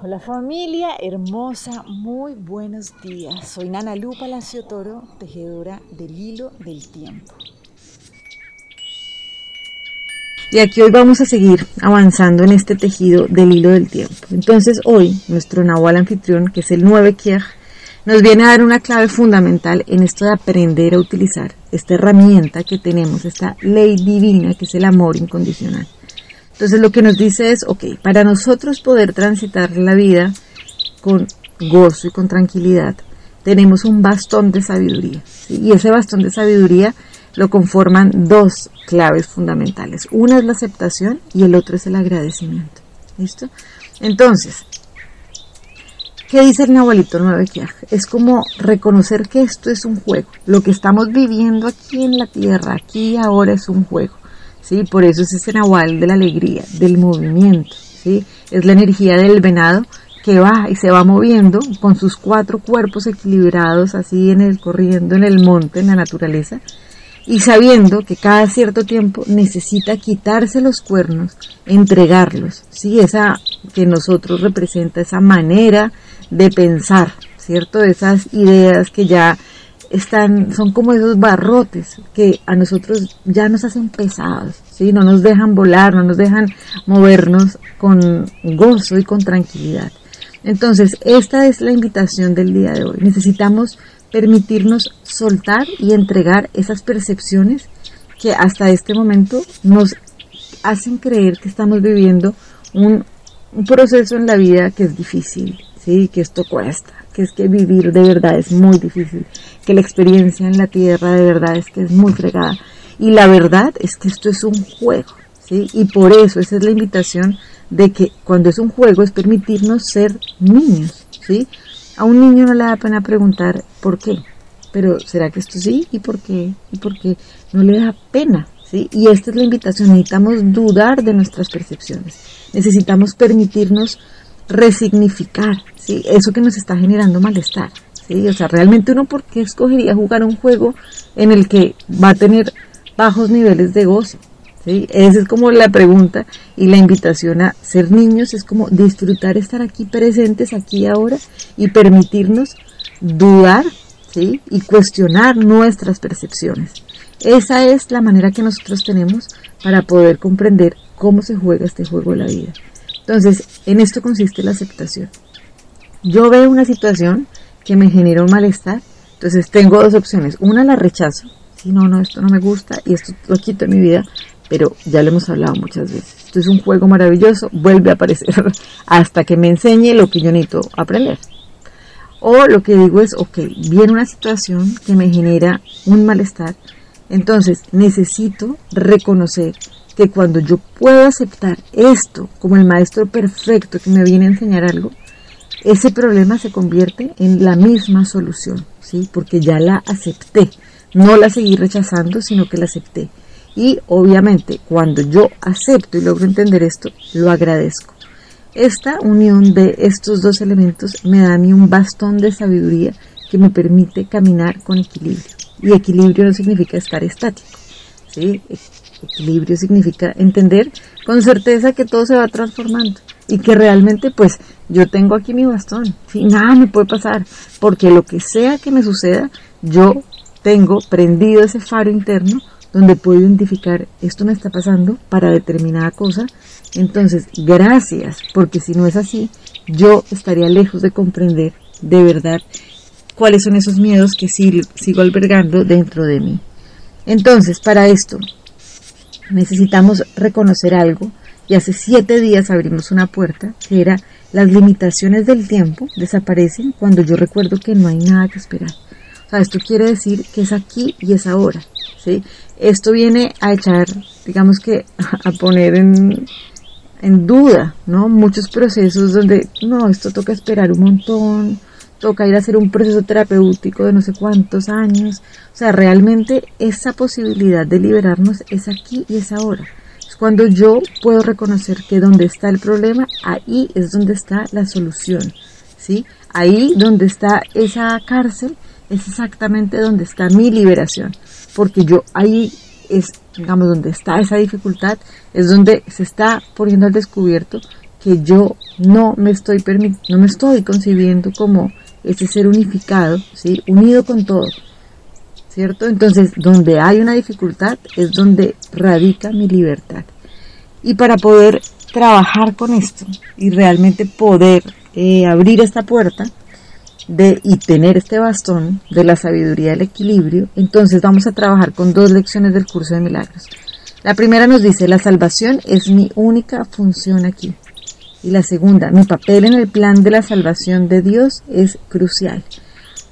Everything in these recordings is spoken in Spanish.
Hola familia hermosa, muy buenos días. Soy Nana Lu Palacio Toro, tejedora del hilo del tiempo. Y aquí hoy vamos a seguir avanzando en este tejido del hilo del tiempo. Entonces hoy nuestro Nahual anfitrión, que es el 9 Kier, nos viene a dar una clave fundamental en esto de aprender a utilizar esta herramienta que tenemos, esta ley divina que es el amor incondicional. Entonces lo que nos dice es, ok, para nosotros poder transitar la vida con gozo y con tranquilidad, tenemos un bastón de sabiduría. Y ese bastón de sabiduría lo conforman dos claves fundamentales. Una es la aceptación y el otro es el agradecimiento. ¿Listo? Entonces, ¿qué dice el Nahualito 9 Es como reconocer que esto es un juego. Lo que estamos viviendo aquí en la tierra, aquí y ahora es un juego. ¿Sí? Por eso es ese nahual de la alegría, del movimiento, ¿sí? Es la energía del venado que va y se va moviendo con sus cuatro cuerpos equilibrados así en el corriendo en el monte, en la naturaleza, y sabiendo que cada cierto tiempo necesita quitarse los cuernos, entregarlos, ¿sí? Esa que nosotros representa esa manera de pensar, ¿cierto? Esas ideas que ya están, son como esos barrotes que a nosotros ya nos hacen pesados, ¿sí? no nos dejan volar, no nos dejan movernos con gozo y con tranquilidad. Entonces, esta es la invitación del día de hoy. Necesitamos permitirnos soltar y entregar esas percepciones que hasta este momento nos hacen creer que estamos viviendo un, un proceso en la vida que es difícil, ¿sí? que esto cuesta, que es que vivir de verdad es muy difícil, que la experiencia en la tierra de verdad es que es muy fregada. Y la verdad es que esto es un juego, ¿sí? Y por eso esa es la invitación de que cuando es un juego es permitirnos ser niños, ¿sí? A un niño no le da pena preguntar por qué, pero ¿será que esto sí? ¿Y por qué? ¿Y por qué? No le da pena, ¿sí? Y esta es la invitación, necesitamos dudar de nuestras percepciones, necesitamos permitirnos resignificar, ¿sí? Eso que nos está generando malestar, ¿sí? O sea, realmente uno por qué escogería jugar un juego en el que va a tener bajos niveles de gozo, ¿sí? Esa es como la pregunta y la invitación a ser niños es como disfrutar estar aquí presentes, aquí ahora y permitirnos dudar, ¿sí? Y cuestionar nuestras percepciones. Esa es la manera que nosotros tenemos para poder comprender cómo se juega este juego de la vida. Entonces, en esto consiste la aceptación. Yo veo una situación que me genera un malestar, entonces tengo dos opciones. Una la rechazo, si no, no, esto no me gusta y esto lo quito de mi vida, pero ya lo hemos hablado muchas veces. Esto es un juego maravilloso, vuelve a aparecer hasta que me enseñe lo que yo necesito aprender. O lo que digo es, ok, viene una situación que me genera un malestar, entonces necesito reconocer que cuando yo puedo aceptar esto como el maestro perfecto que me viene a enseñar algo, ese problema se convierte en la misma solución, ¿sí? Porque ya la acepté, no la seguí rechazando, sino que la acepté. Y obviamente cuando yo acepto y logro entender esto, lo agradezco. Esta unión de estos dos elementos me da a mí un bastón de sabiduría que me permite caminar con equilibrio. Y equilibrio no significa estar estático. ¿sí? Equilibrio significa entender con certeza que todo se va transformando y que realmente pues yo tengo aquí mi bastón, y nada me puede pasar, porque lo que sea que me suceda, yo tengo prendido ese faro interno donde puedo identificar esto me está pasando para determinada cosa. Entonces, gracias, porque si no es así, yo estaría lejos de comprender de verdad cuáles son esos miedos que sigo albergando dentro de mí. Entonces, para esto, necesitamos reconocer algo y hace siete días abrimos una puerta que era las limitaciones del tiempo desaparecen cuando yo recuerdo que no hay nada que esperar. O sea, esto quiere decir que es aquí y es ahora. ¿sí? Esto viene a echar, digamos que, a poner en, en duda, ¿no? Muchos procesos donde, no, esto toca esperar un montón, toca ir a hacer un proceso terapéutico de no sé cuántos años. O sea, realmente esa posibilidad de liberarnos es aquí y es ahora. Es cuando yo puedo reconocer que donde está el problema, ahí es donde está la solución. ¿sí? Ahí donde está esa cárcel es exactamente donde está mi liberación. Porque yo ahí es, digamos, donde está esa dificultad, es donde se está poniendo al descubierto que yo no me estoy no me estoy concibiendo como ese ser unificado, ¿sí? unido con todo. ¿Cierto? Entonces, donde hay una dificultad es donde radica mi libertad. Y para poder trabajar con esto y realmente poder eh, abrir esta puerta de, y tener este bastón de la sabiduría del equilibrio, entonces vamos a trabajar con dos lecciones del curso de milagros. La primera nos dice, la salvación es mi única función aquí. Y la segunda, mi papel en el plan de la salvación de Dios es crucial.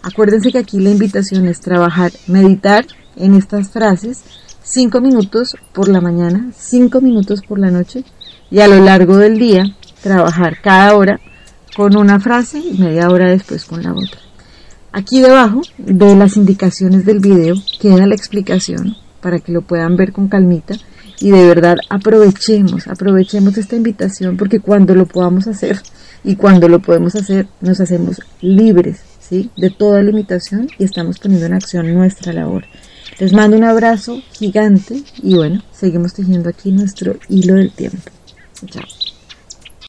Acuérdense que aquí la invitación es trabajar, meditar en estas frases cinco minutos por la mañana, cinco minutos por la noche y a lo largo del día trabajar cada hora con una frase y media hora después con la otra. Aquí debajo de las indicaciones del video queda la explicación para que lo puedan ver con calmita y de verdad aprovechemos, aprovechemos esta invitación porque cuando lo podamos hacer y cuando lo podemos hacer nos hacemos libres ¿sí? de toda limitación y estamos poniendo en acción nuestra labor. Les mando un abrazo gigante y bueno, seguimos tejiendo aquí nuestro hilo del tiempo. Chao.